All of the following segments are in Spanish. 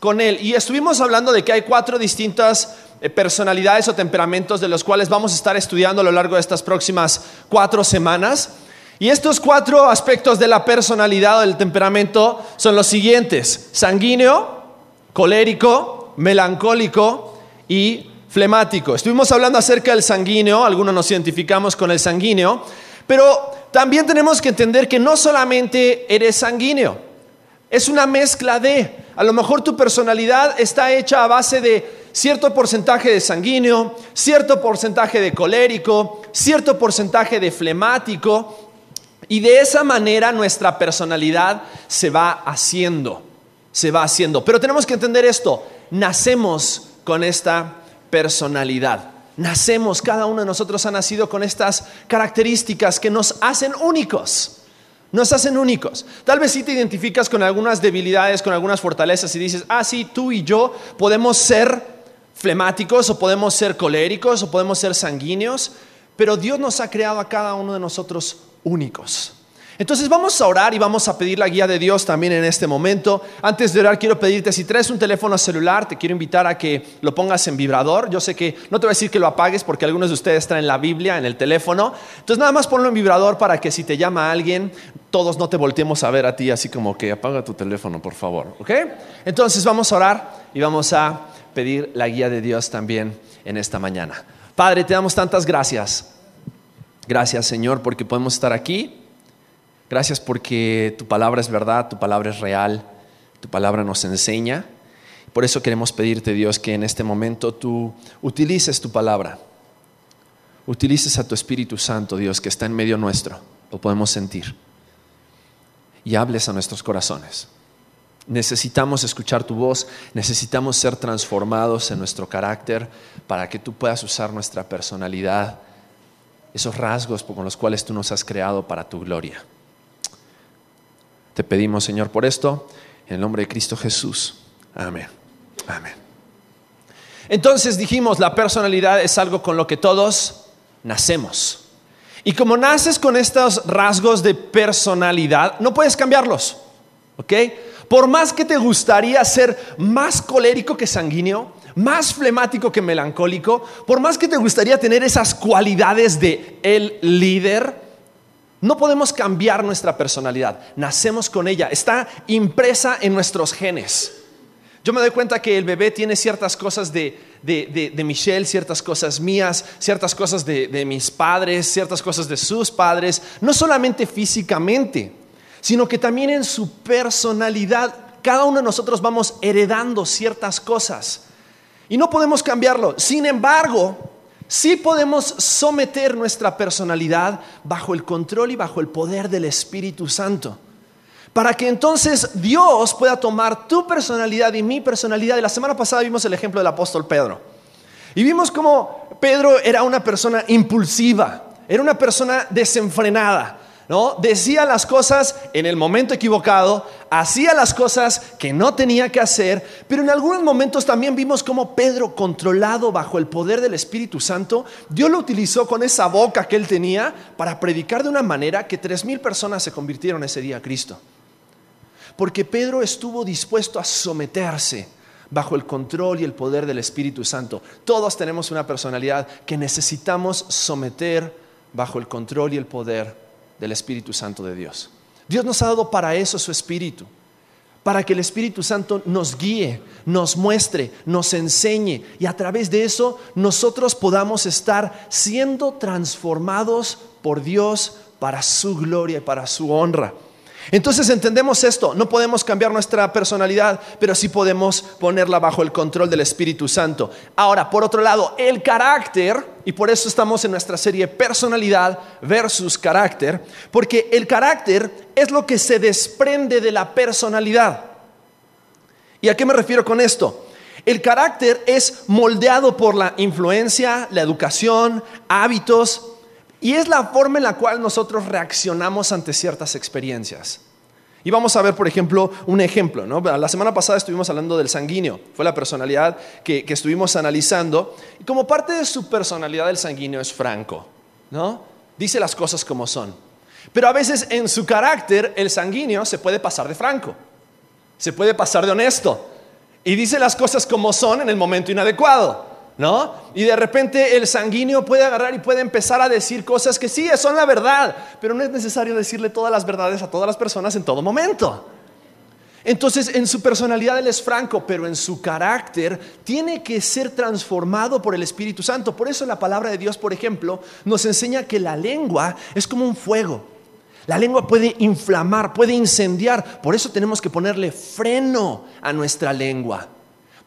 con él. Y estuvimos hablando de que hay cuatro distintas eh, personalidades o temperamentos de los cuales vamos a estar estudiando a lo largo de estas próximas cuatro semanas. Y estos cuatro aspectos de la personalidad o del temperamento son los siguientes. Sanguíneo, colérico, melancólico y flemático. Estuvimos hablando acerca del sanguíneo, algunos nos identificamos con el sanguíneo, pero también tenemos que entender que no solamente eres sanguíneo, es una mezcla de, a lo mejor tu personalidad está hecha a base de cierto porcentaje de sanguíneo, cierto porcentaje de colérico, cierto porcentaje de flemático, y de esa manera nuestra personalidad se va haciendo, se va haciendo. Pero tenemos que entender esto, nacemos con esta personalidad. Nacemos, cada uno de nosotros ha nacido con estas características que nos hacen únicos. Nos hacen únicos. Tal vez sí te identificas con algunas debilidades, con algunas fortalezas y dices, ah, sí, tú y yo podemos ser flemáticos o podemos ser coléricos o podemos ser sanguíneos, pero Dios nos ha creado a cada uno de nosotros únicos. Entonces vamos a orar y vamos a pedir la guía de Dios también en este momento. Antes de orar quiero pedirte, si traes un teléfono celular, te quiero invitar a que lo pongas en vibrador. Yo sé que no te voy a decir que lo apagues porque algunos de ustedes traen la Biblia en el teléfono. Entonces nada más ponlo en vibrador para que si te llama alguien, todos no te volteemos a ver a ti así como que apaga tu teléfono, por favor. ¿Ok? Entonces vamos a orar y vamos a pedir la guía de Dios también en esta mañana. Padre, te damos tantas gracias. Gracias Señor porque podemos estar aquí Gracias porque tu palabra es verdad, tu palabra es real, tu palabra nos enseña. Por eso queremos pedirte, Dios, que en este momento tú utilices tu palabra, utilices a tu Espíritu Santo, Dios, que está en medio nuestro, lo podemos sentir, y hables a nuestros corazones. Necesitamos escuchar tu voz, necesitamos ser transformados en nuestro carácter para que tú puedas usar nuestra personalidad, esos rasgos con los cuales tú nos has creado para tu gloria. Te pedimos, Señor, por esto, en el nombre de Cristo Jesús. Amén. Amén. Entonces dijimos, la personalidad es algo con lo que todos nacemos. Y como naces con estos rasgos de personalidad, no puedes cambiarlos. ¿Ok? Por más que te gustaría ser más colérico que sanguíneo, más flemático que melancólico, por más que te gustaría tener esas cualidades de el líder, no podemos cambiar nuestra personalidad, nacemos con ella, está impresa en nuestros genes. Yo me doy cuenta que el bebé tiene ciertas cosas de, Michelle, ciertas cosas mías, ciertas cosas de mis padres, ciertas cosas de sus padres, no solamente físicamente, sino que también en su personalidad. Cada uno de nosotros vamos heredando ciertas cosas y no podemos cambiarlo. Sin embargo, sí podemos someter nuestra personalidad bajo el control y bajo el poder del Espíritu Santo. Para que entonces Dios pueda tomar tu personalidad y mi personalidad. Y la semana pasada vimos el ejemplo del apóstol Pedro. Y vimos cómo Pedro era una persona impulsiva, era una persona desenfrenada. ¿No? Decía las cosas en el momento equivocado, hacía las cosas que no tenía que hacer, pero en algunos momentos también vimos cómo Pedro, controlado bajo el poder del Espíritu Santo, Dios lo utilizó con esa boca que él tenía para predicar de una manera que tres mil personas se convirtieron ese día a Cristo. Porque Pedro estuvo dispuesto a someterse bajo el control y el poder del Espíritu Santo. Todos tenemos una personalidad que necesitamos someter bajo el control y el poder del Espíritu Santo de Dios. Dios nos ha dado para eso su Espíritu, para que el Espíritu Santo nos guíe, nos muestre, nos enseñe y a través de eso nosotros podamos estar siendo transformados por Dios para su gloria y para su honra. Entonces entendemos esto, no podemos cambiar nuestra personalidad, pero sí podemos ponerla bajo el control del Espíritu Santo. Ahora, por otro lado, el carácter, y por eso estamos en nuestra serie personalidad versus carácter, porque el carácter es lo que se desprende de la personalidad. ¿Y a qué me refiero con esto? El carácter es moldeado por la influencia, la educación, hábitos, y es la forma en la cual nosotros reaccionamos ante ciertas experiencias. Y vamos a ver, por ejemplo, un ejemplo. La semana pasada estuvimos hablando del sanguíneo, fue la personalidad que, estuvimos analizando. Y como parte de su personalidad, el sanguíneo es franco, ¿no? Dice las cosas como son. Pero a veces en su carácter, el sanguíneo se puede pasar de franco, se puede pasar de honesto. y dice las cosas como son en el momento inadecuado. ¿No? Y de repente el sanguíneo puede agarrar y puede empezar a decir cosas que sí, son la verdad, pero no es necesario decirle todas las verdades a todas las personas en todo momento. Entonces, en su personalidad él es franco, pero en su carácter tiene que ser transformado por el Espíritu Santo. Por eso la palabra de Dios, por ejemplo, nos enseña que la lengua es como un fuego. La lengua puede inflamar, puede incendiar. Por eso tenemos que ponerle freno a nuestra lengua.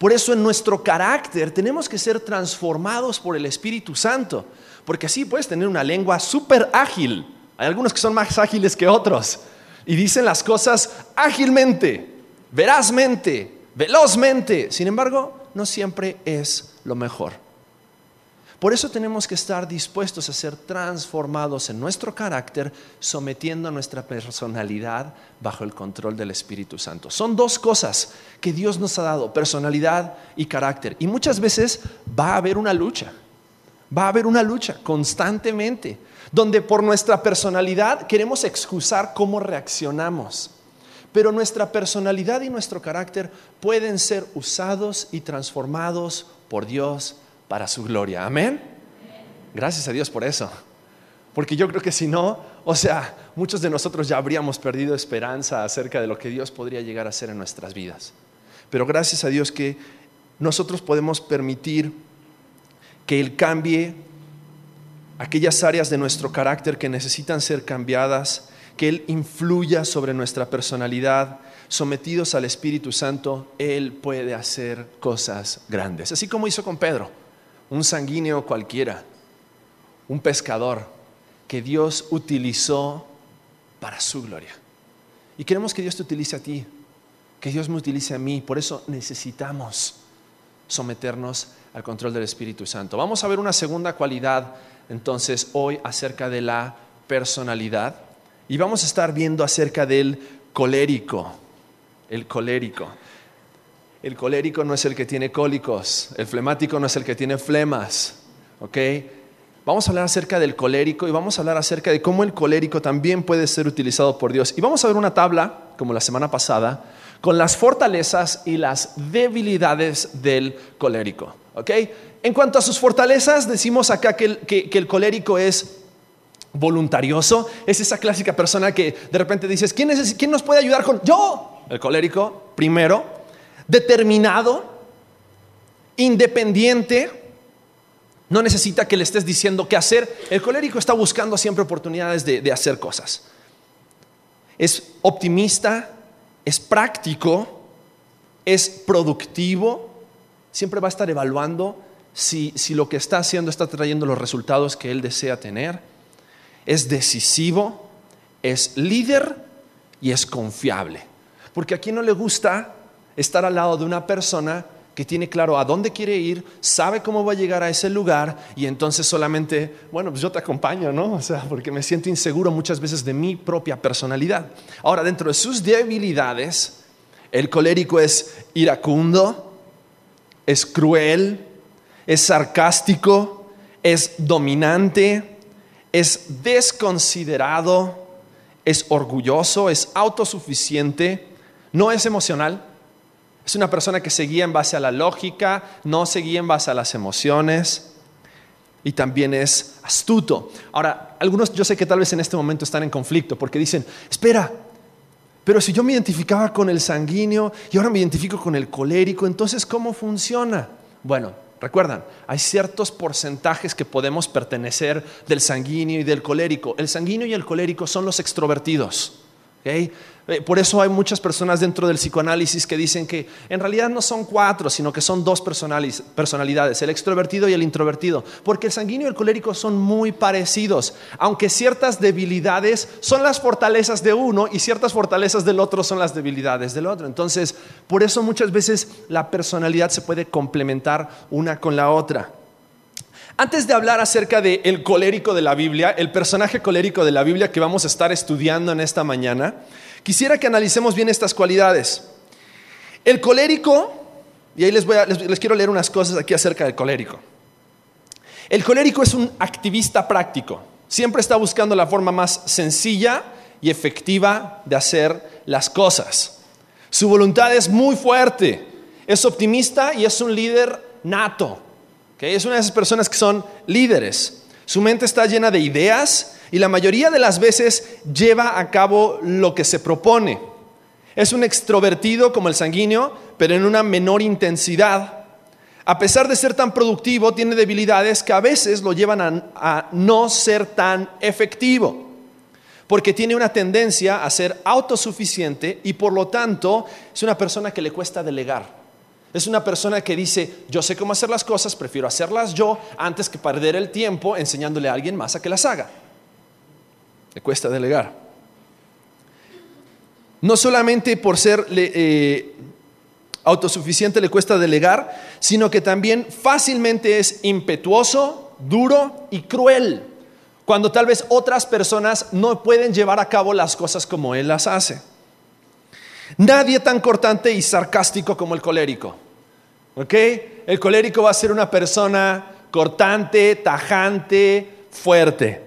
Por eso en nuestro carácter tenemos que ser transformados por el Espíritu Santo. Porque así puedes tener una lengua súper ágil. Hay algunos que son más ágiles que otros y dicen las cosas ágilmente, verazmente, velozmente. Sin embargo, no siempre es lo mejor. Por eso tenemos que estar dispuestos a ser transformados en nuestro carácter, sometiendo nuestra personalidad bajo el control del Espíritu Santo. Son dos cosas que Dios nos ha dado, personalidad y carácter. Y muchas veces va a haber una lucha, va a haber una lucha constantemente donde por nuestra personalidad queremos excusar cómo reaccionamos. Pero nuestra personalidad y nuestro carácter pueden ser usados y transformados por Dios para su gloria. Amén. Gracias a Dios por eso. Porque yo creo que si no, o sea, muchos de nosotros ya habríamos perdido esperanza acerca de lo que Dios podría llegar a hacer en nuestras vidas. Pero gracias a Dios que nosotros podemos permitir que Él cambie aquellas áreas de nuestro carácter que necesitan ser cambiadas, que Él influya sobre nuestra personalidad, sometidos al Espíritu Santo, Él puede hacer cosas grandes. Así como hizo con Pedro, un sanguíneo cualquiera, un pescador que Dios utilizó para su gloria. Y queremos que Dios te utilice a ti, que Dios me utilice a mí. Por eso necesitamos someternos al control del Espíritu Santo. Vamos a ver una segunda cualidad entonces hoy acerca de la personalidad y vamos a estar viendo acerca del colérico. El colérico. El colérico no es el que tiene cólicos, el flemático no es el que tiene flemas, ¿ok? Vamos a hablar acerca del colérico y vamos a hablar acerca de cómo el colérico también puede ser utilizado por Dios. Y vamos a ver una tabla, como la semana pasada, con las fortalezas y las debilidades del colérico. ¿ok? En cuanto a sus fortalezas, decimos acá que el, colérico es voluntarioso, es esa clásica persona que de repente dices, ¿quién, ¿quién nos puede ayudar con? Yo, el colérico, primero, determinado, independiente, no necesita que le estés diciendo qué hacer, el colérico está buscando siempre oportunidades de hacer cosas. Es optimista, es práctico, es productivo, siempre va a estar evaluando si, lo que está haciendo está trayendo los resultados que él desea tener. Es decisivo, es líder y es confiable. Porque a quien no le gusta estar al lado de una persona que tiene claro a dónde quiere ir, sabe cómo va a llegar a ese lugar y entonces solamente, bueno, pues yo te acompaño, ¿no? O sea, porque me siento inseguro muchas veces de mi propia personalidad. Ahora, dentro de sus debilidades, el colérico es iracundo, es cruel, es sarcástico, es dominante, es desconsiderado, es orgulloso, es autosuficiente, no es emocional. Es una persona que se guía en base a la lógica, no se guía en base a las emociones y también es astuto. Ahora, algunos yo sé que tal vez en este momento están en conflicto porque dicen, espera, pero si yo me identificaba con el sanguíneo y ahora me identifico con el colérico, entonces ¿cómo funciona? Bueno, recuerdan, hay ciertos porcentajes que podemos pertenecer del sanguíneo y del colérico. El sanguíneo y el colérico son los extrovertidos. ¿okay? Eh, por eso hay muchas personas dentro del psicoanálisis que dicen que en realidad no son cuatro, sino que son dos personalidades, el extrovertido y el introvertido, porque el sanguíneo y el colérico son muy parecidos, aunque ciertas debilidades son las fortalezas de uno y ciertas fortalezas del otro son las debilidades del otro. Entonces, por eso muchas veces la personalidad se puede complementar una con la otra. Antes de hablar acerca del colérico de la Biblia, el personaje colérico de la Biblia que vamos a estar estudiando en esta mañana, Quisiera que analicemos bien estas cualidades. El colérico, y ahí les, voy les, quiero leer unas cosas aquí acerca del colérico. El colérico es un activista práctico. Siempre está buscando la forma más sencilla y efectiva de hacer las cosas. Su voluntad es muy fuerte. es optimista y es un líder nato. Es una de esas personas que son líderes. Su mente está llena de ideas y la mayoría de las veces lleva a cabo lo que se propone. Es un extrovertido como el sanguíneo, pero en una menor intensidad. A pesar de ser tan productivo, tiene debilidades que a veces lo llevan a, no ser tan efectivo porque tiene una tendencia a ser autosuficiente y por lo tanto es una persona que le cuesta delegar. Es una persona que dice, yo sé cómo hacer las cosas, prefiero hacerlas yo antes que perder el tiempo enseñándole a alguien más a que las haga. Le cuesta delegar. No solamente por ser eh, autosuficiente le cuesta delegar, sino que también fácilmente es impetuoso, duro y cruel cuando tal vez otras personas no pueden llevar a cabo las cosas como Él las hace. Nadie tan cortante y sarcástico como el colérico. ¿Ok? El colérico va a ser una persona cortante, tajante, fuerte.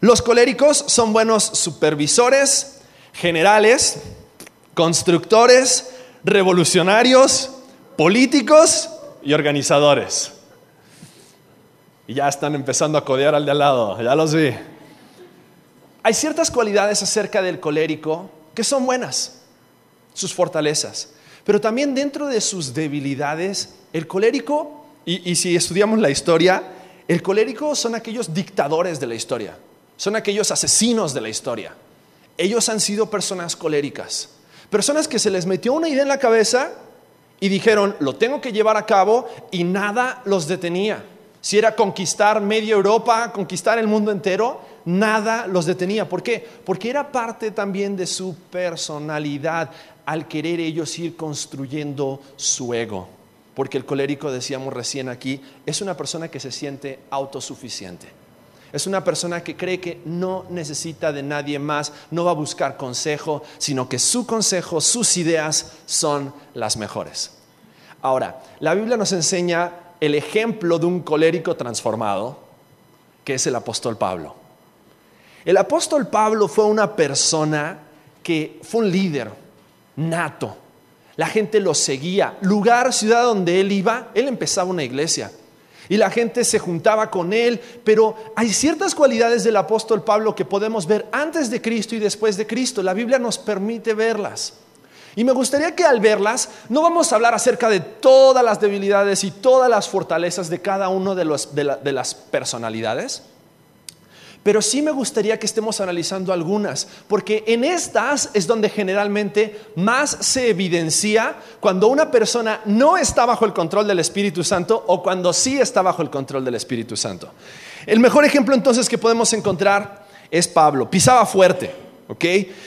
Los coléricos son buenos supervisores, generales, constructores, revolucionarios, políticos y organizadores. Y ya están empezando a codear al de al lado, ya los vi. Hay ciertas cualidades acerca del colérico que son buenas, sus fortalezas, pero también dentro de sus debilidades, el colérico, y, y si estudiamos la historia, el colérico son aquellos dictadores de la historia, son aquellos asesinos de la historia. Ellos han sido personas coléricas, personas que se les metió una idea en la cabeza y dijeron, lo tengo que llevar a cabo y nada los detenía. Si era conquistar media Europa, conquistar el mundo entero, nada los detenía. ¿Por qué? Porque era parte también de su personalidad al querer ellos ir construyendo su ego. Porque el colérico, decíamos recién aquí, es una persona que se siente autosuficiente. Es una persona que cree que no necesita de nadie más, no va a buscar consejo, sino que su consejo, sus ideas son las mejores. Ahora, la Biblia nos enseña el ejemplo de un colérico transformado, que es el apóstol Pablo. El apóstol Pablo fue una persona que fue un líder nato. La gente lo seguía. Lugar, ciudad donde él iba, él empezaba una iglesia. Y la gente se juntaba con él, pero hay ciertas cualidades del apóstol Pablo que podemos ver antes de Cristo y después de Cristo. La Biblia nos permite verlas. Y me gustaría que al verlas no vamos a hablar acerca de todas las debilidades y todas las fortalezas de cada uno de, de, las personalidades, pero sí me gustaría que estemos analizando algunas, porque en estas es donde generalmente más se evidencia cuando una persona no está bajo el control del Espíritu Santo o cuando sí está bajo el control del Espíritu Santo. El mejor ejemplo entonces que podemos encontrar es Pablo. Pisaba fuerte.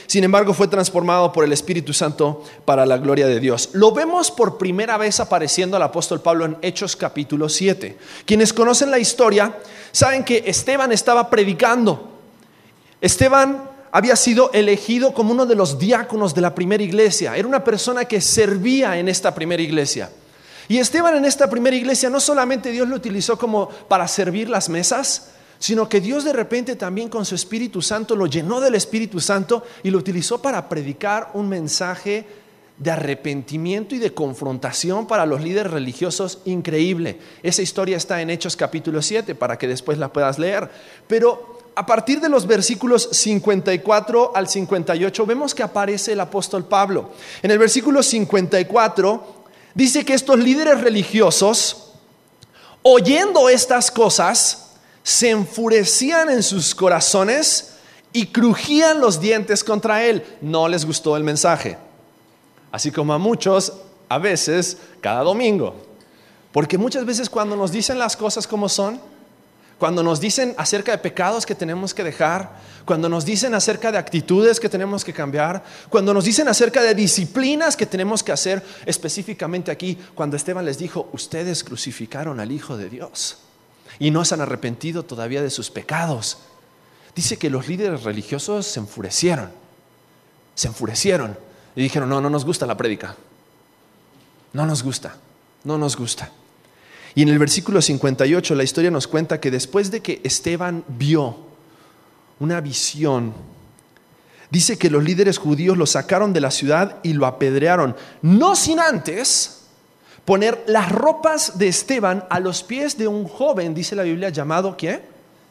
Sin embargo, fue transformado por el Espíritu Santo para la gloria de Dios. Lo vemos por primera vez apareciendo al apóstol Pablo en Hechos capítulo 7. Quienes conocen la historia saben que Esteban estaba predicando. Esteban había sido elegido como uno de los diáconos de la primera iglesia. Era una persona que servía en esta primera iglesia. Y Esteban en esta primera iglesia no solamente Dios lo utilizó como para servir las mesas, sino que Dios de repente también con su Espíritu Santo lo llenó del Espíritu Santo y lo utilizó para predicar un mensaje de arrepentimiento y de confrontación para los líderes religiosos increíble. Esa historia está en Hechos capítulo 7 para que después la puedas leer. Pero a partir de los versículos 54 al 58 vemos que aparece el apóstol Pablo. En el versículo 54 dice que estos líderes religiosos, oyendo estas cosas, se enfurecían en sus corazones y crujían los dientes contra él. No les gustó el mensaje. Así como a muchos, a veces, cada domingo. Porque muchas veces cuando nos dicen las cosas como son, cuando nos dicen acerca de pecados que tenemos que dejar, cuando nos dicen acerca de actitudes que tenemos que cambiar, cuando nos dicen acerca de disciplinas que tenemos que hacer, específicamente aquí, cuando Esteban les dijo, ustedes crucificaron al Hijo de Dios y no se han arrepentido todavía de sus pecados. Dice que los líderes religiosos se enfurecieron, se enfurecieron y dijeron, no, no nos gusta la prédica, no nos gusta, no nos gusta. Y en el versículo 58 la historia nos cuenta que después de que Esteban vio una visión, dice que los líderes judíos lo sacaron de la ciudad y lo apedrearon, no sin antes poner las ropas de Esteban a los pies de un joven, dice la Biblia, llamado ¿qué?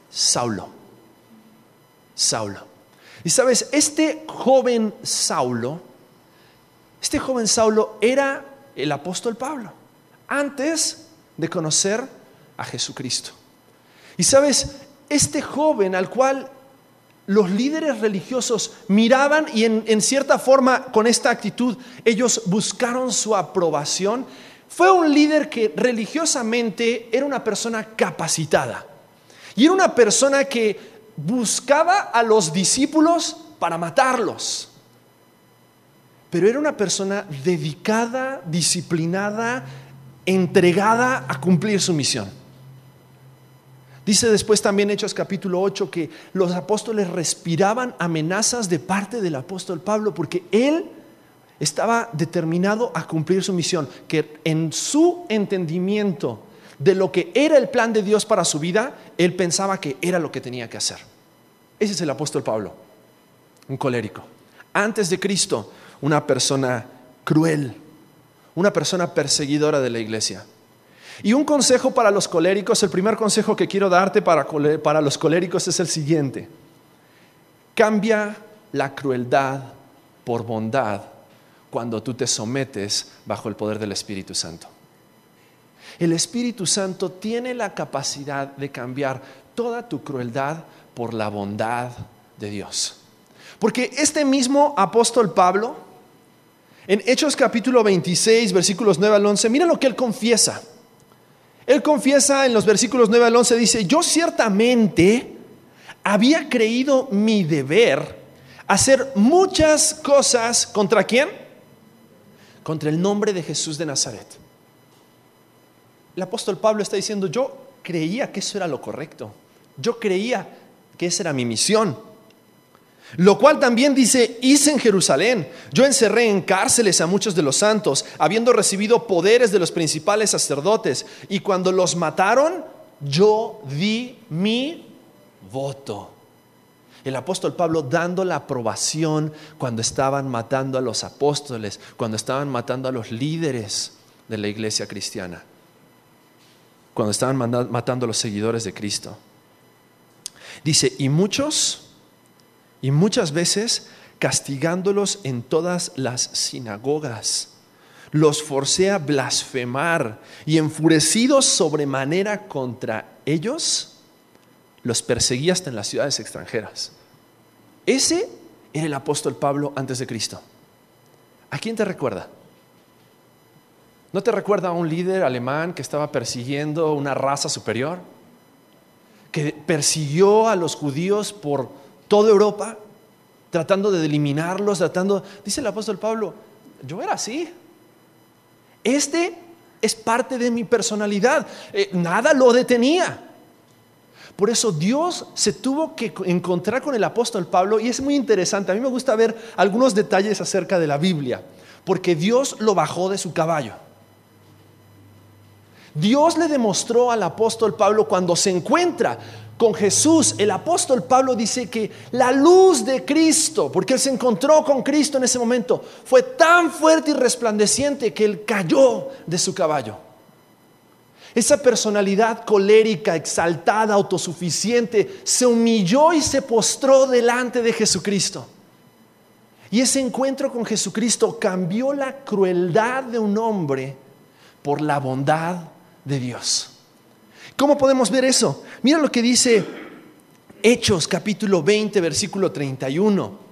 Saulo. Saulo. Y sabes, este joven Saulo, este joven Saulo era el apóstol Pablo, antes de conocer a Jesucristo. Y sabes, este joven al cual los líderes religiosos miraban y en, cierta forma con esta actitud ellos buscaron su aprobación, fue un líder que religiosamente era una persona capacitada. Y era una persona que buscaba a los discípulos para matarlos. Pero era una persona dedicada, disciplinada, entregada a cumplir su misión. Dice después también Hechos capítulo 8 que los apóstoles respiraban amenazas de parte del apóstol Pablo porque él estaba determinado a cumplir su misión, que en su entendimiento de lo que era el plan de Dios para su vida, él pensaba que era lo que tenía que hacer. Ese es el apóstol Pablo, un colérico. Antes de Cristo, una persona cruel, una persona perseguidora de la iglesia. Y un consejo para los coléricos, el primer consejo que quiero darte para, para los coléricos es el siguiente. Cambia la crueldad por bondad cuando tú te sometes bajo el poder del Espíritu Santo. El Espíritu Santo tiene la capacidad de cambiar toda tu crueldad por la bondad de Dios. Porque este mismo apóstol Pablo, en Hechos capítulo 26, versículos 9 al 11, mira lo que él confiesa. Él confiesa en los versículos 9 al 11, dice, yo ciertamente había creído mi deber hacer muchas cosas contra quién? Contra el nombre de Jesús de Nazaret. El apóstol Pablo está diciendo, yo creía que eso era lo correcto. Yo creía que esa era mi misión. Lo cual también dice, hice en Jerusalén. Yo encerré en cárceles a muchos de los santos, habiendo recibido poderes de los principales sacerdotes. Y cuando los mataron, yo di mi voto. El apóstol Pablo dando la aprobación cuando estaban matando a los apóstoles, cuando estaban matando a los líderes de la iglesia cristiana, cuando estaban matando a los seguidores de Cristo. Dice, y muchos y muchas veces castigándolos en todas las sinagogas. Los forcé a blasfemar y enfurecidos sobremanera contra ellos, los perseguí hasta en las ciudades extranjeras. Ese era el apóstol Pablo antes de Cristo. ¿A quién te recuerda? ¿No te recuerda a un líder alemán que estaba persiguiendo una raza superior? Que persiguió a los judíos por toda Europa, tratando de eliminarlos, tratando, dice el apóstol Pablo, yo era así. Este es parte de mi personalidad, eh, nada lo detenía. Por eso Dios se tuvo que encontrar con el apóstol Pablo y es muy interesante. A mí me gusta ver algunos detalles acerca de la Biblia, porque Dios lo bajó de su caballo. Dios le demostró al apóstol Pablo cuando se encuentra con Jesús, el apóstol Pablo dice que la luz de Cristo, porque él se encontró con Cristo en ese momento, fue tan fuerte y resplandeciente que él cayó de su caballo. Esa personalidad colérica, exaltada, autosuficiente, se humilló y se postró delante de Jesucristo. Y ese encuentro con Jesucristo cambió la crueldad de un hombre por la bondad de Dios. ¿Cómo podemos ver eso? Mira lo que dice Hechos capítulo 20, versículo 31.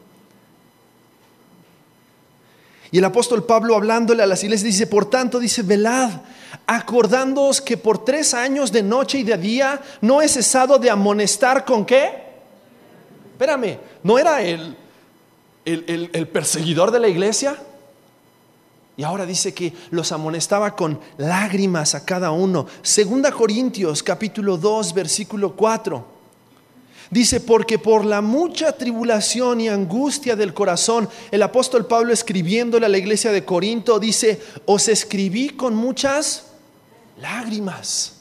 Y el apóstol Pablo hablándole a las iglesias dice, por tanto dice, velad, acordándoos que por tres años de noche y de día no he cesado de amonestar con qué. Espérame, ¿no era el, el, el perseguidor de la iglesia? Y ahora dice que los amonestaba con lágrimas a cada uno. Segunda Corintios capítulo 2 versículo 4. Dice, porque por la mucha tribulación y angustia del corazón, el apóstol Pablo escribiéndole a la iglesia de Corinto, dice, os escribí con muchas lágrimas.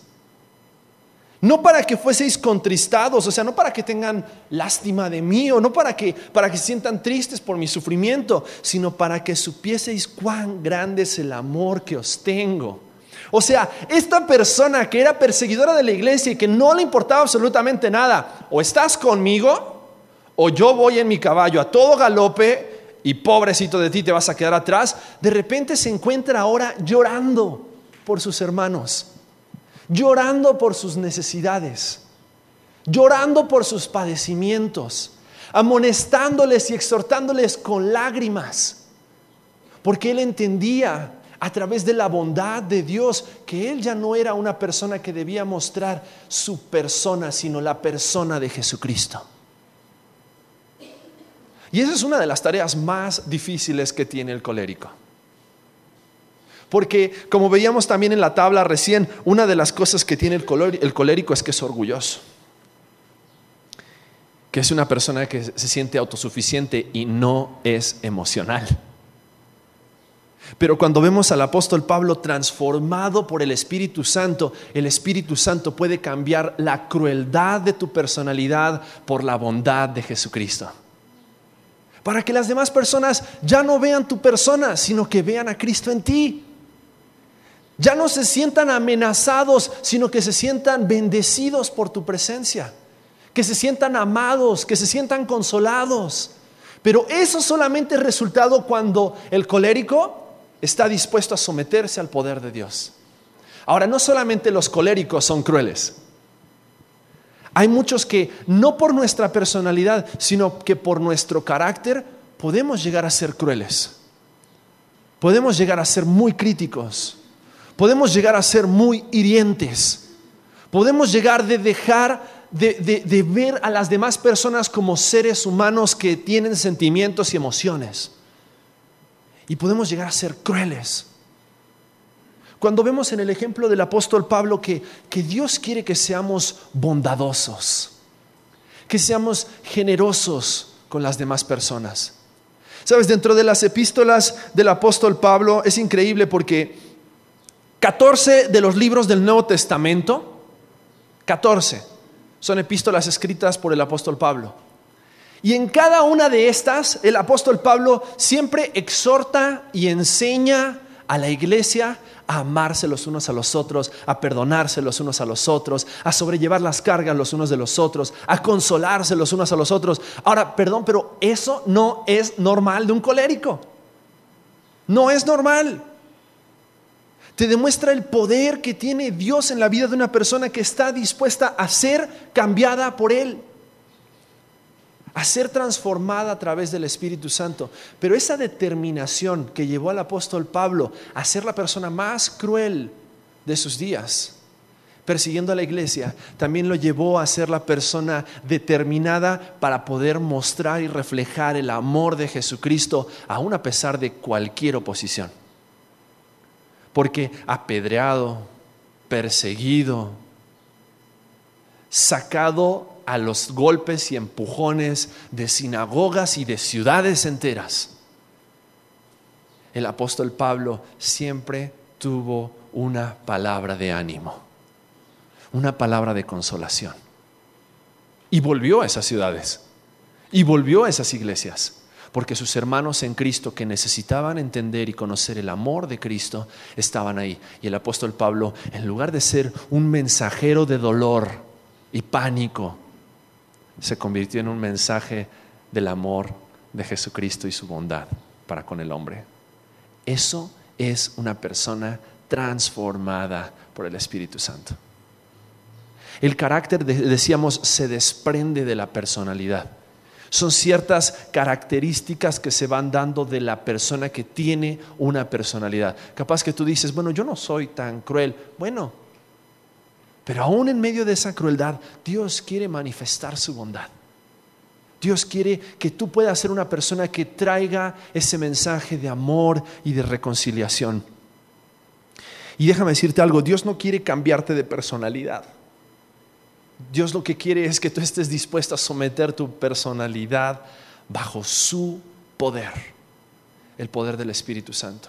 No para que fueseis contristados, o sea, no para que tengan lástima de mí o no para que, para que se sientan tristes por mi sufrimiento, sino para que supieseis cuán grande es el amor que os tengo O sea, esta persona que era perseguidora de la iglesia y que no le importaba absolutamente nada, o estás conmigo, o yo voy en mi caballo a todo galope y pobrecito de ti te vas a quedar atrás, de repente se encuentra ahora llorando por sus hermanos, llorando por sus necesidades, llorando por sus padecimientos, amonestándoles y exhortándoles con lágrimas, porque él entendía a través de la bondad de Dios, que Él ya no era una persona que debía mostrar su persona, sino la persona de Jesucristo. Y esa es una de las tareas más difíciles que tiene el colérico. Porque como veíamos también en la tabla recién, una de las cosas que tiene el colérico es que es orgulloso. Que es una persona que se siente autosuficiente y no es emocional. Pero cuando vemos al apóstol Pablo transformado por el Espíritu Santo, el Espíritu Santo puede cambiar la crueldad de tu personalidad por la bondad de Jesucristo. Para que las demás personas ya no vean tu persona, sino que vean a Cristo en ti. Ya no se sientan amenazados, sino que se sientan bendecidos por tu presencia. Que se sientan amados, que se sientan consolados. Pero eso solamente es resultado cuando el colérico está dispuesto a someterse al poder de Dios. Ahora, no solamente los coléricos son crueles. Hay muchos que no por nuestra personalidad, sino que por nuestro carácter podemos llegar a ser crueles. Podemos llegar a ser muy críticos. Podemos llegar a ser muy hirientes. Podemos llegar de dejar de, de ver a las demás personas como seres humanos que tienen sentimientos y emociones y podemos llegar a ser crueles. Cuando vemos en el ejemplo del apóstol Pablo que, que Dios quiere que seamos bondadosos, que seamos generosos con las demás personas. Sabes, dentro de las epístolas del apóstol Pablo es increíble porque 14 de los libros del Nuevo Testamento, 14, son epístolas escritas por el apóstol Pablo. Y en cada una de estas, el apóstol Pablo siempre exhorta y enseña a la iglesia a amarse los unos a los otros, a perdonarse los unos a los otros, a sobrellevar las cargas los unos de los otros, a consolarse los unos a los otros. Ahora, perdón, pero eso no es normal de un colérico. No es normal. Te demuestra el poder que tiene Dios en la vida de una persona que está dispuesta a ser cambiada por Él a ser transformada a través del Espíritu Santo. Pero esa determinación que llevó al apóstol Pablo a ser la persona más cruel de sus días, persiguiendo a la iglesia, también lo llevó a ser la persona determinada para poder mostrar y reflejar el amor de Jesucristo, aún a pesar de cualquier oposición. Porque apedreado, perseguido, sacado a los golpes y empujones de sinagogas y de ciudades enteras. El apóstol Pablo siempre tuvo una palabra de ánimo, una palabra de consolación. Y volvió a esas ciudades, y volvió a esas iglesias, porque sus hermanos en Cristo que necesitaban entender y conocer el amor de Cristo estaban ahí. Y el apóstol Pablo, en lugar de ser un mensajero de dolor y pánico, se convirtió en un mensaje del amor de Jesucristo y su bondad para con el hombre. Eso es una persona transformada por el Espíritu Santo. El carácter, decíamos, se desprende de la personalidad. Son ciertas características que se van dando de la persona que tiene una personalidad. Capaz que tú dices, bueno, yo no soy tan cruel. Bueno, pero aún en medio de esa crueldad, Dios quiere manifestar su bondad. Dios quiere que tú puedas ser una persona que traiga ese mensaje de amor y de reconciliación. Y déjame decirte algo, Dios no quiere cambiarte de personalidad. Dios lo que quiere es que tú estés dispuesto a someter tu personalidad bajo su poder, el poder del Espíritu Santo,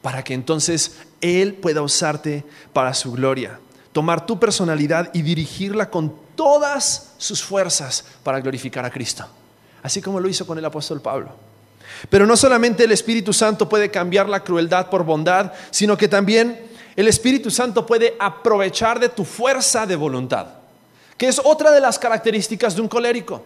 para que entonces Él pueda usarte para su gloria tomar tu personalidad y dirigirla con todas sus fuerzas para glorificar a Cristo, así como lo hizo con el apóstol Pablo. Pero no solamente el Espíritu Santo puede cambiar la crueldad por bondad, sino que también el Espíritu Santo puede aprovechar de tu fuerza de voluntad, que es otra de las características de un colérico.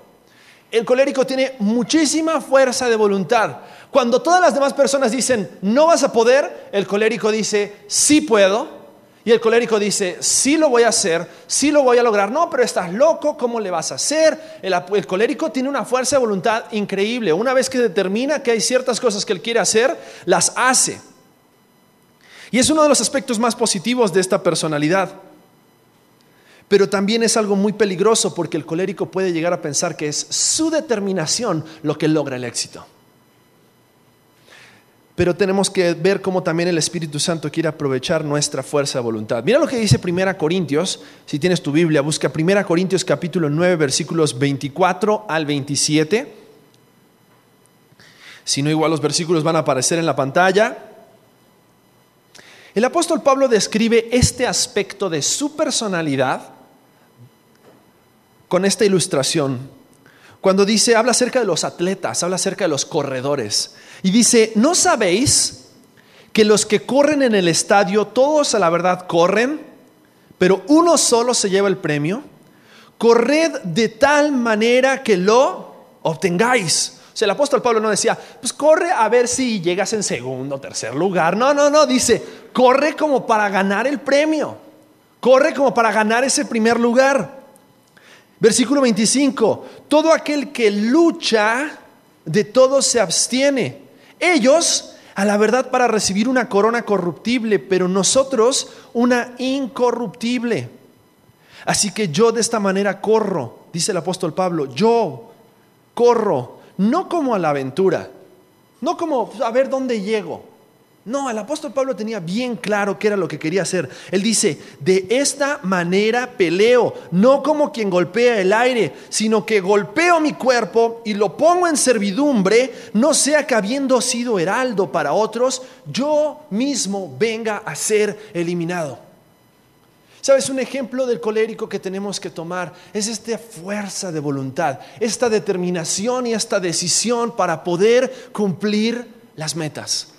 El colérico tiene muchísima fuerza de voluntad. Cuando todas las demás personas dicen, no vas a poder, el colérico dice, sí puedo. Y el colérico dice, sí lo voy a hacer, sí lo voy a lograr. No, pero estás loco, ¿cómo le vas a hacer? El, el, colérico tiene una fuerza de voluntad increíble. Una vez que determina que hay ciertas cosas que él quiere hacer, las hace. Y es uno de los aspectos más positivos de esta personalidad. Pero también es algo muy peligroso porque el colérico puede llegar a pensar que es su determinación lo que logra el éxito. Pero tenemos que ver cómo también el Espíritu Santo quiere aprovechar nuestra fuerza de voluntad. Mira lo que dice 1 Corintios, si tienes tu Biblia, busca 1 Corintios capítulo 9 versículos 24 al 27. Si no, igual los versículos van a aparecer en la pantalla. El apóstol Pablo describe este aspecto de su personalidad con esta ilustración. Cuando dice, habla acerca de los atletas, habla acerca de los corredores. Y dice, ¿no sabéis que los que corren en el estadio, todos a la verdad corren, pero uno solo se lleva el premio? Corred de tal manera que lo obtengáis. O sea, el apóstol Pablo no decía, pues corre a ver si llegas en segundo o tercer lugar. No, no, no, dice, corre como para ganar el premio. Corre como para ganar ese primer lugar. Versículo 25, todo aquel que lucha, de todo se abstiene. Ellos, a la verdad, para recibir una corona corruptible, pero nosotros una incorruptible. Así que yo de esta manera corro, dice el apóstol Pablo, yo corro no como a la aventura, no como a ver dónde llego. No, el apóstol Pablo tenía bien claro qué era lo que quería hacer. Él dice, de esta manera peleo, no como quien golpea el aire, sino que golpeo mi cuerpo y lo pongo en servidumbre, no sea que habiendo sido heraldo para otros, yo mismo venga a ser eliminado. ¿Sabes? Un ejemplo del colérico que tenemos que tomar es esta fuerza de voluntad, esta determinación y esta decisión para poder cumplir las metas.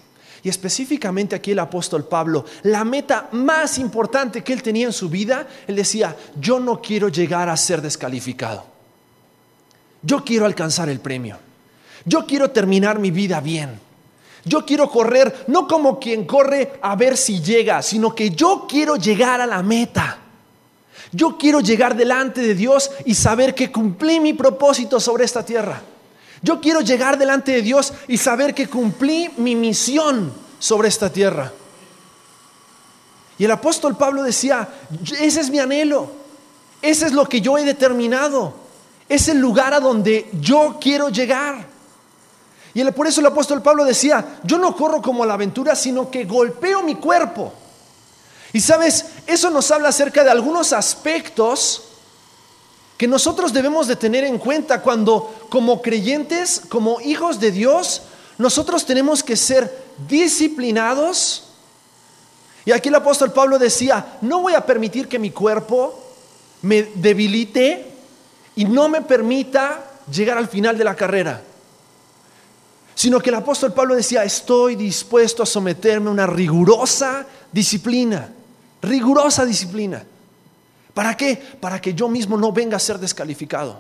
Y específicamente aquí el apóstol Pablo, la meta más importante que él tenía en su vida, él decía, yo no quiero llegar a ser descalificado. Yo quiero alcanzar el premio. Yo quiero terminar mi vida bien. Yo quiero correr no como quien corre a ver si llega, sino que yo quiero llegar a la meta. Yo quiero llegar delante de Dios y saber que cumplí mi propósito sobre esta tierra. Yo quiero llegar delante de Dios y saber que cumplí mi misión sobre esta tierra. Y el apóstol Pablo decía, ese es mi anhelo, ese es lo que yo he determinado, es el lugar a donde yo quiero llegar. Y por eso el apóstol Pablo decía, yo no corro como la aventura, sino que golpeo mi cuerpo. Y sabes, eso nos habla acerca de algunos aspectos que nosotros debemos de tener en cuenta cuando como creyentes, como hijos de Dios, nosotros tenemos que ser disciplinados. Y aquí el apóstol Pablo decía, no voy a permitir que mi cuerpo me debilite y no me permita llegar al final de la carrera sino que el apóstol Pablo decía, estoy dispuesto a someterme a una rigurosa disciplina, rigurosa disciplina. ¿Para qué? Para que yo mismo no venga a ser descalificado.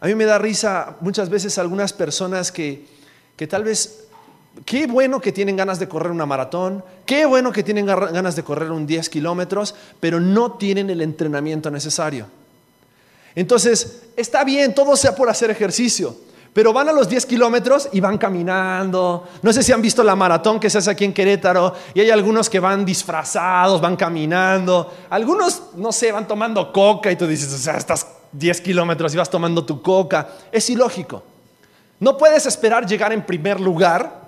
A mí me da risa muchas veces algunas personas que, que tal vez, qué bueno que tienen ganas de correr una maratón, qué bueno que tienen ganas de correr un 10 kilómetros, pero no tienen el entrenamiento necesario. Entonces, está bien, todo sea por hacer ejercicio, pero van a los 10 kilómetros y van caminando. No sé si han visto la maratón que se hace aquí en Querétaro y hay algunos que van disfrazados, van caminando. Algunos, no sé, van tomando coca y tú dices, o sea, estás 10 kilómetros y vas tomando tu coca. Es ilógico. No puedes esperar llegar en primer lugar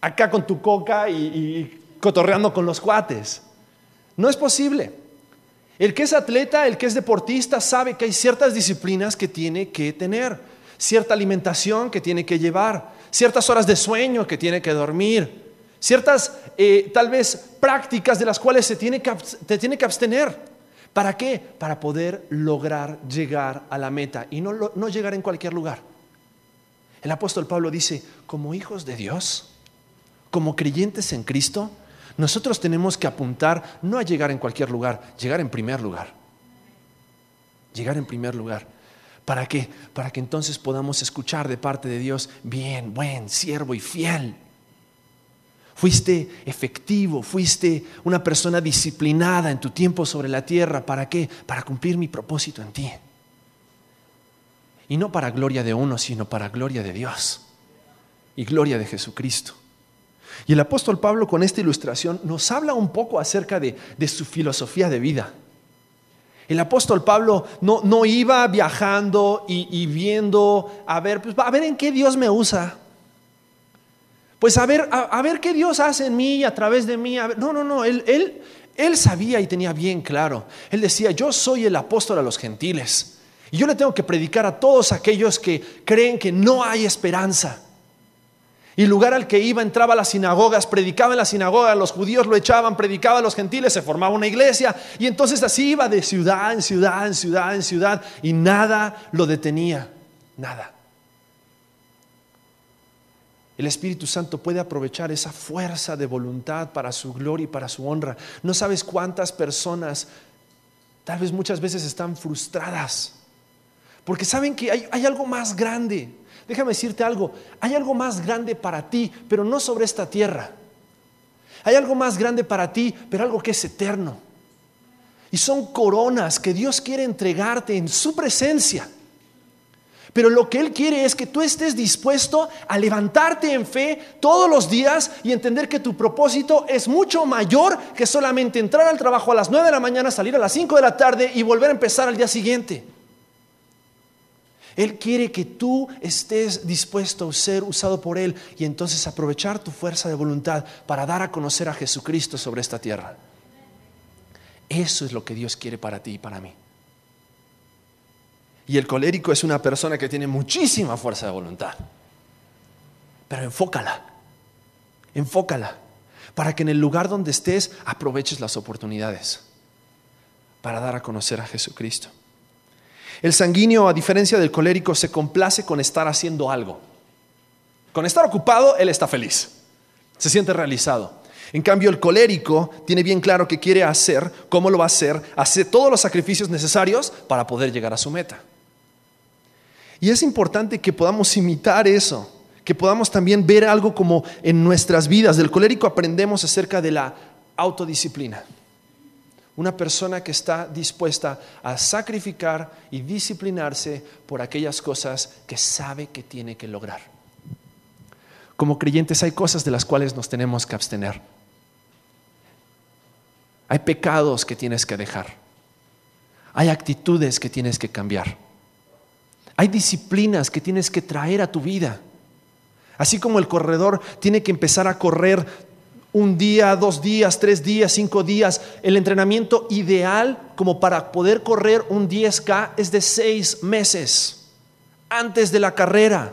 acá con tu coca y, cotorreando con los cuates. No es posible. El que es atleta, el que es deportista, sabe que hay ciertas disciplinas que tiene que tener cierta alimentación que tiene que llevar, ciertas horas de sueño que tiene que dormir, ciertas eh, tal vez prácticas de las cuales se tiene que, tiene que abstener. ¿Para qué? Para poder lograr llegar a la meta y no, no llegar en cualquier lugar. El apóstol Pablo dice, como hijos de Dios, como creyentes en Cristo, nosotros tenemos que apuntar no a llegar en cualquier lugar, llegar en primer lugar. Llegar en primer lugar. ¿Para qué? Para que entonces podamos escuchar de parte de Dios, bien, buen, siervo y fiel. Fuiste efectivo, fuiste una persona disciplinada en tu tiempo sobre la tierra. ¿Para qué? Para cumplir mi propósito en ti. Y no para gloria de uno, sino para gloria de Dios y gloria de Jesucristo. Y el apóstol Pablo con esta ilustración nos habla un poco acerca de, su filosofía de vida. El apóstol Pablo no, no iba viajando y, viendo, a ver, pues, a ver en qué Dios me usa. Pues a ver, a, ver qué Dios hace en mí, a través de mí. No, no, no, él, él, él sabía y tenía bien claro. Él decía, yo soy el apóstol a los gentiles. Y yo le tengo que predicar a todos aquellos que creen que no hay esperanza. Y lugar al que iba, entraba a las sinagogas, predicaba en la sinagoga, los judíos lo echaban, predicaba a los gentiles, se formaba una iglesia. Y entonces así iba de ciudad en ciudad, en ciudad, en ciudad, y nada lo detenía, nada. El Espíritu Santo puede aprovechar esa fuerza de voluntad para su gloria y para su honra. No sabes cuántas personas, tal vez muchas veces están frustradas, porque saben que hay, hay algo más grande Déjame decirte algo, hay algo más grande para ti, pero no sobre esta tierra. Hay algo más grande para ti, pero algo que es eterno. Y son coronas que Dios quiere entregarte en su presencia. Pero lo que Él quiere es que tú estés dispuesto a levantarte en fe todos los días y entender que tu propósito es mucho mayor que solamente entrar al trabajo a las 9 de la mañana, salir a las 5 de la tarde y volver a empezar al día siguiente. Él quiere que tú estés dispuesto a ser usado por Él y entonces aprovechar tu fuerza de voluntad para dar a conocer a Jesucristo sobre esta tierra. Eso es lo que Dios quiere para ti y para mí. Y el colérico es una persona que tiene muchísima fuerza de voluntad. Pero enfócala, enfócala, para que en el lugar donde estés aproveches las oportunidades para dar a conocer a Jesucristo. El sanguíneo, a diferencia del colérico, se complace con estar haciendo algo. Con estar ocupado, él está feliz. Se siente realizado. En cambio, el colérico tiene bien claro qué quiere hacer, cómo lo va a hacer, hace todos los sacrificios necesarios para poder llegar a su meta. Y es importante que podamos imitar eso, que podamos también ver algo como en nuestras vidas. Del colérico aprendemos acerca de la autodisciplina. Una persona que está dispuesta a sacrificar y disciplinarse por aquellas cosas que sabe que tiene que lograr. Como creyentes hay cosas de las cuales nos tenemos que abstener. Hay pecados que tienes que dejar. Hay actitudes que tienes que cambiar. Hay disciplinas que tienes que traer a tu vida. Así como el corredor tiene que empezar a correr un día, dos días, tres días, cinco días. El entrenamiento ideal como para poder correr un 10K es de seis meses antes de la carrera.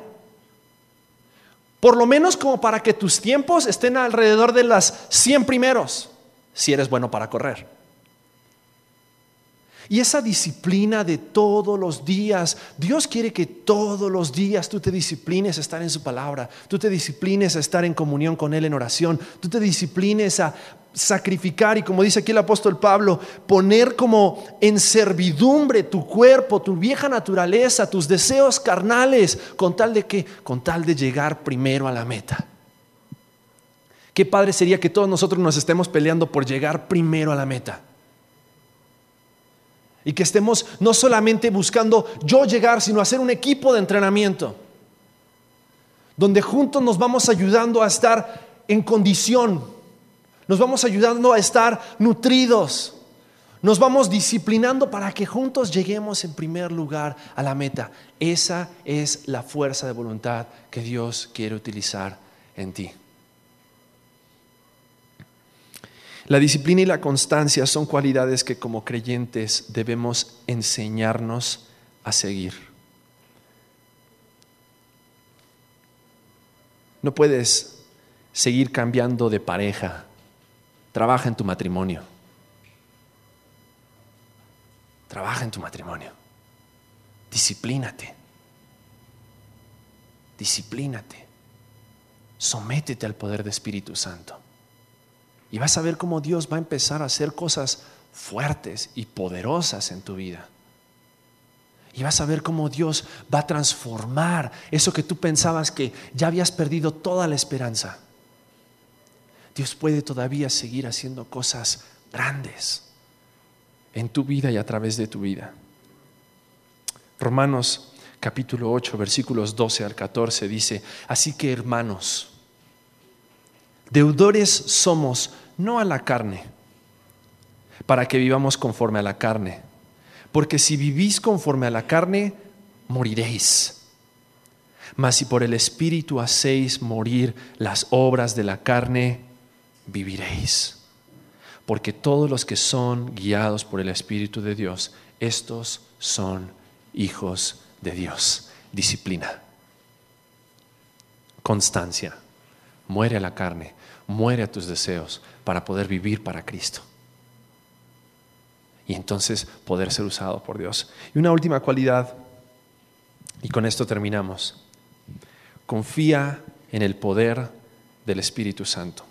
Por lo menos como para que tus tiempos estén alrededor de las 100 primeros, si eres bueno para correr. Y esa disciplina de todos los días, Dios quiere que todos los días tú te disciplines a estar en su palabra, tú te disciplines a estar en comunión con Él en oración, tú te disciplines a sacrificar y como dice aquí el apóstol Pablo, poner como en servidumbre tu cuerpo, tu vieja naturaleza, tus deseos carnales, con tal de que, con tal de llegar primero a la meta. Qué padre sería que todos nosotros nos estemos peleando por llegar primero a la meta. Y que estemos no solamente buscando yo llegar, sino hacer un equipo de entrenamiento, donde juntos nos vamos ayudando a estar en condición, nos vamos ayudando a estar nutridos, nos vamos disciplinando para que juntos lleguemos en primer lugar a la meta. Esa es la fuerza de voluntad que Dios quiere utilizar en ti. La disciplina y la constancia son cualidades que como creyentes debemos enseñarnos a seguir. No puedes seguir cambiando de pareja. Trabaja en tu matrimonio. Trabaja en tu matrimonio. Disciplínate. Disciplínate. Sométete al poder de Espíritu Santo. Y vas a ver cómo Dios va a empezar a hacer cosas fuertes y poderosas en tu vida. Y vas a ver cómo Dios va a transformar eso que tú pensabas que ya habías perdido toda la esperanza. Dios puede todavía seguir haciendo cosas grandes en tu vida y a través de tu vida. Romanos capítulo 8, versículos 12 al 14 dice, así que hermanos, deudores somos no a la carne, para que vivamos conforme a la carne, porque si vivís conforme a la carne, moriréis. Mas si por el Espíritu hacéis morir las obras de la carne, viviréis. Porque todos los que son guiados por el Espíritu de Dios, estos son hijos de Dios. Disciplina. Constancia. Muere a la carne, muere a tus deseos para poder vivir para Cristo. Y entonces poder ser usado por Dios. Y una última cualidad, y con esto terminamos. Confía en el poder del Espíritu Santo.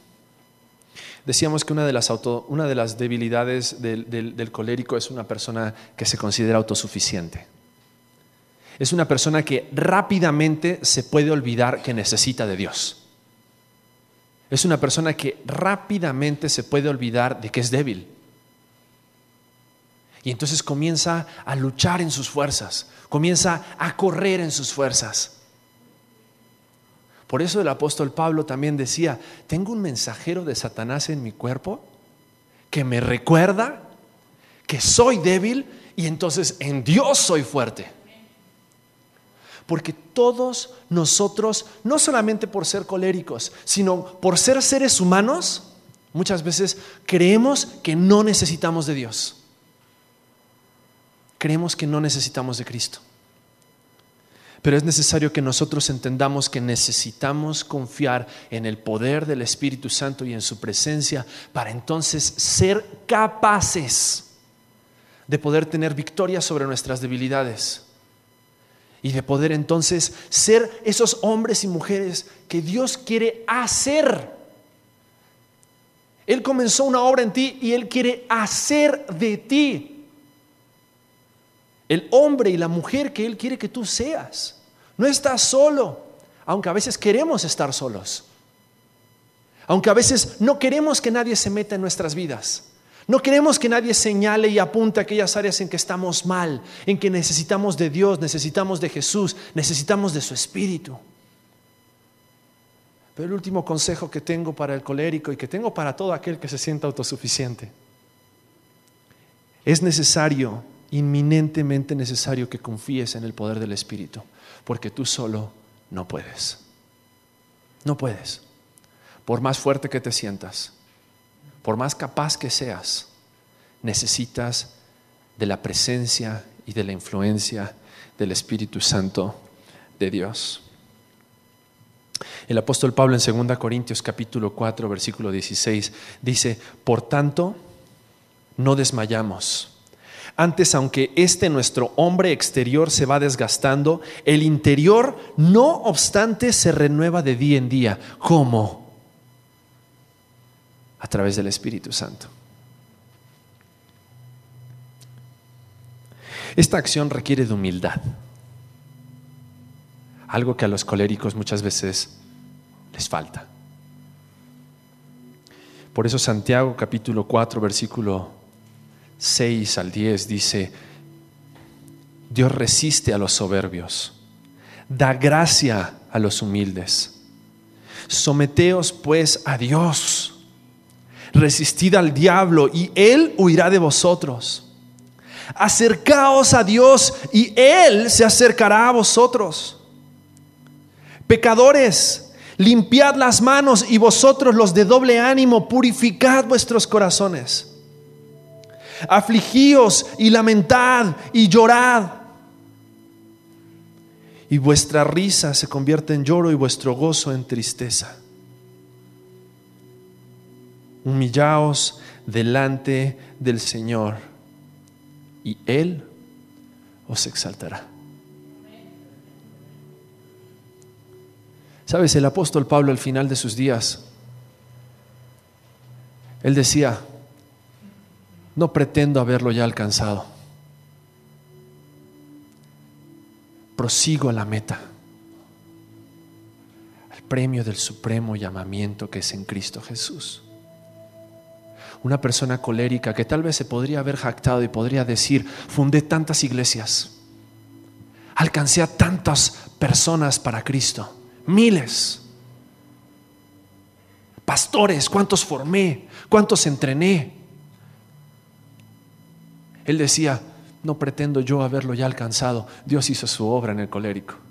Decíamos que una de las, una de las debilidades del, del colérico es una persona que se considera autosuficiente. Es una persona que rápidamente se puede olvidar que necesita de Dios. Es una persona que rápidamente se puede olvidar de que es débil. Y entonces comienza a luchar en sus fuerzas, comienza a correr en sus fuerzas. Por eso el apóstol Pablo también decía, tengo un mensajero de Satanás en mi cuerpo que me recuerda que soy débil y entonces en Dios soy fuerte. Porque todos nosotros, no solamente por ser coléricos, sino por ser seres humanos, muchas veces creemos que no necesitamos de Dios. Creemos que no necesitamos de Cristo. Pero es necesario que nosotros entendamos que necesitamos confiar en el poder del Espíritu Santo y en su presencia para entonces ser capaces de poder tener victoria sobre nuestras debilidades y de poder entonces ser esos hombres y mujeres que Dios quiere hacer. Él comenzó una obra en ti y Él quiere hacer de ti el hombre y la mujer que Él quiere que tú seas. No estás solo, aunque a veces queremos estar solos. Aunque a veces no queremos que nadie se meta en nuestras vidas. No queremos que nadie señale y apunte aquellas áreas en que estamos mal, en que necesitamos de Dios, necesitamos de Jesús, necesitamos de su Espíritu. Pero el último consejo que tengo para el colérico y que tengo para todo aquel que se sienta autosuficiente, es necesario, inminentemente necesario que confíes en el poder del Espíritu, porque tú solo no puedes. No puedes. Por más fuerte que te sientas, por más capaz que seas, necesitas de la presencia y de la influencia del Espíritu Santo de Dios. El apóstol Pablo en 2 Corintios capítulo 4 versículo 16 dice, por tanto, no desmayamos. Antes, aunque este nuestro hombre exterior se va desgastando, el interior, no obstante, se renueva de día en día. ¿Cómo? A través del Espíritu Santo. Esta acción requiere de humildad, algo que a los coléricos muchas veces les falta. Por eso Santiago capítulo 4 versículo 6 al 10 dice, Dios resiste a los soberbios, da gracia a los humildes. Someteos pues a Dios resistid al diablo y él huirá de vosotros. Acercaos a Dios y él se acercará a vosotros. Pecadores, limpiad las manos y vosotros los de doble ánimo, purificad vuestros corazones. Afligíos y lamentad y llorad. Y vuestra risa se convierte en lloro y vuestro gozo en tristeza humillaos delante del Señor y Él os exaltará. Sabes, el apóstol Pablo al final de sus días Él decía, no pretendo haberlo ya alcanzado. Prosigo a la meta, al premio del supremo llamamiento que es en Cristo Jesús. Una persona colérica que tal vez se podría haber jactado y podría decir, fundé tantas iglesias, alcancé a tantas personas para Cristo, miles. Pastores, ¿cuántos formé? ¿Cuántos entrené? Él decía, no pretendo yo haberlo ya alcanzado. Dios hizo su obra en el colérico.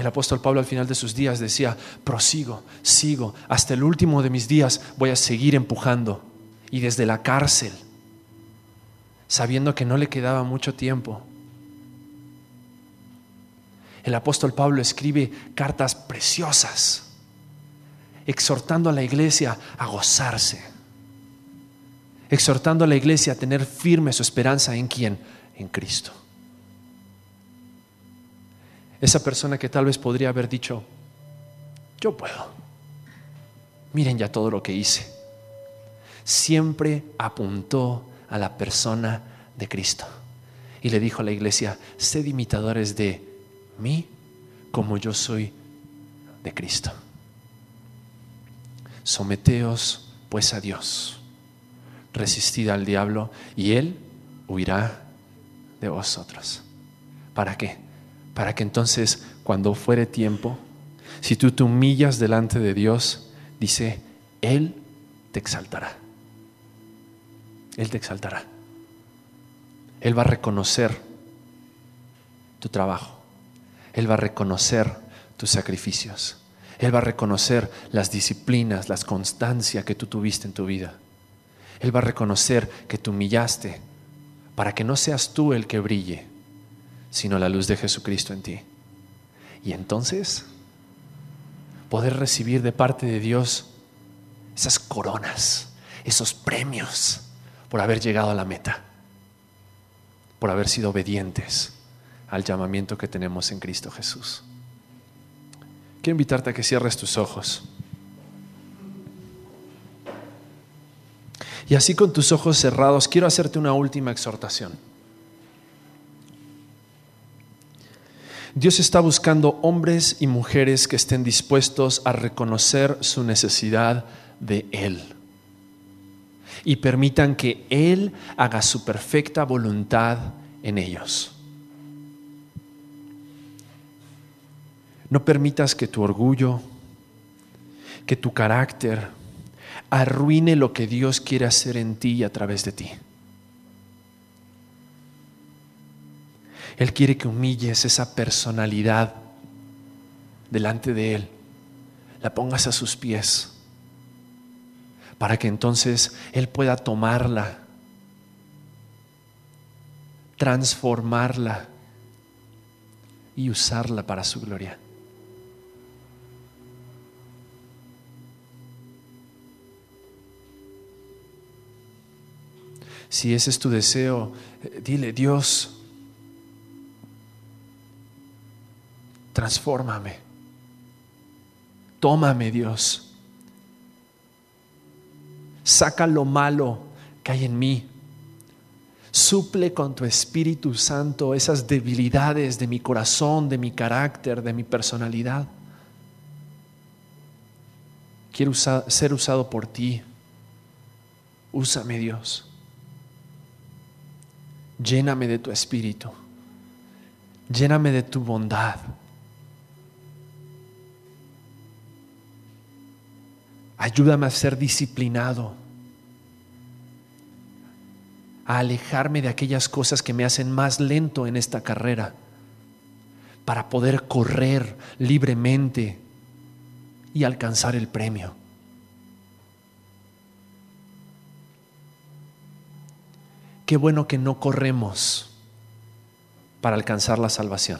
El apóstol Pablo al final de sus días decía, prosigo, sigo, hasta el último de mis días voy a seguir empujando. Y desde la cárcel, sabiendo que no le quedaba mucho tiempo. El apóstol Pablo escribe cartas preciosas, exhortando a la iglesia a gozarse exhortando a la iglesia a tener firme su esperanza en quién? En Cristo. Esa persona que tal vez podría haber dicho, yo puedo. Miren ya todo lo que hice. Siempre apuntó a la persona de Cristo. Y le dijo a la iglesia, sed imitadores de mí como yo soy de Cristo. Someteos pues a Dios resistid al diablo y él huirá de vosotros. ¿Para qué? Para que entonces cuando fuere tiempo, si tú te humillas delante de Dios, dice, Él te exaltará. Él te exaltará. Él va a reconocer tu trabajo. Él va a reconocer tus sacrificios. Él va a reconocer las disciplinas, las constancia que tú tuviste en tu vida. Él va a reconocer que te humillaste para que no seas tú el que brille, sino la luz de Jesucristo en ti. Y entonces poder recibir de parte de Dios esas coronas, esos premios por haber llegado a la meta, por haber sido obedientes al llamamiento que tenemos en Cristo Jesús. Quiero invitarte a que cierres tus ojos. Y así con tus ojos cerrados, quiero hacerte una última exhortación. Dios está buscando hombres y mujeres que estén dispuestos a reconocer su necesidad de Él y permitan que Él haga su perfecta voluntad en ellos. No permitas que tu orgullo, que tu carácter, arruine lo que Dios quiere hacer en ti y a través de ti. Él quiere que humilles esa personalidad delante de Él, la pongas a sus pies, para que entonces Él pueda tomarla, transformarla y usarla para su gloria. Si ese es tu deseo, eh, dile, Dios, transfórmame. Tómame, Dios. Saca lo malo que hay en mí. Suple con tu Espíritu Santo esas debilidades de mi corazón, de mi carácter, de mi personalidad. Quiero ser usado por ti. Úsame, Dios lléname de tu espíritu, lléname de tu bondad. Ayúdame a ser disciplinado, a alejarme de aquellas cosas que me hacen más lento en esta carrera, para poder correr libremente y alcanzar el premio. qué bueno que no corremos para alcanzar la salvación.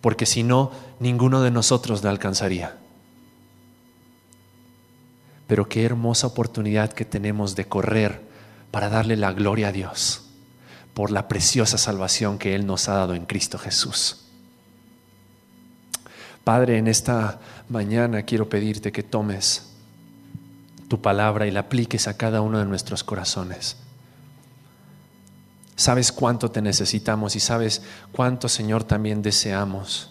Porque si no, ninguno de nosotros la alcanzaría. Pero qué hermosa oportunidad que tenemos de correr para darle la gloria a Dios por la preciosa salvación que Él nos ha dado en Cristo Jesús. Padre, en esta mañana quiero pedirte que tomes tu palabra y la apliques a cada uno de nuestros corazones. Sabes cuánto te necesitamos y sabes cuánto, Señor, también deseamos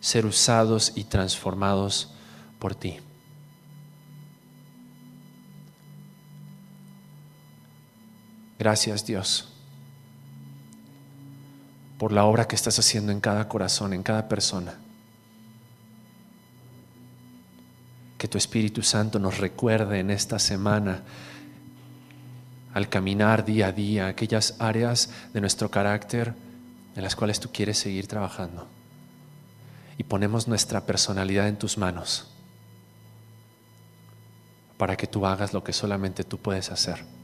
ser usados y transformados por ti. Gracias, Dios, por la obra que estás haciendo en cada corazón, en cada persona. Que tu Espíritu Santo nos recuerde en esta semana al caminar día a día aquellas áreas de nuestro carácter en las cuales tú quieres seguir trabajando. Y ponemos nuestra personalidad en tus manos para que tú hagas lo que solamente tú puedes hacer.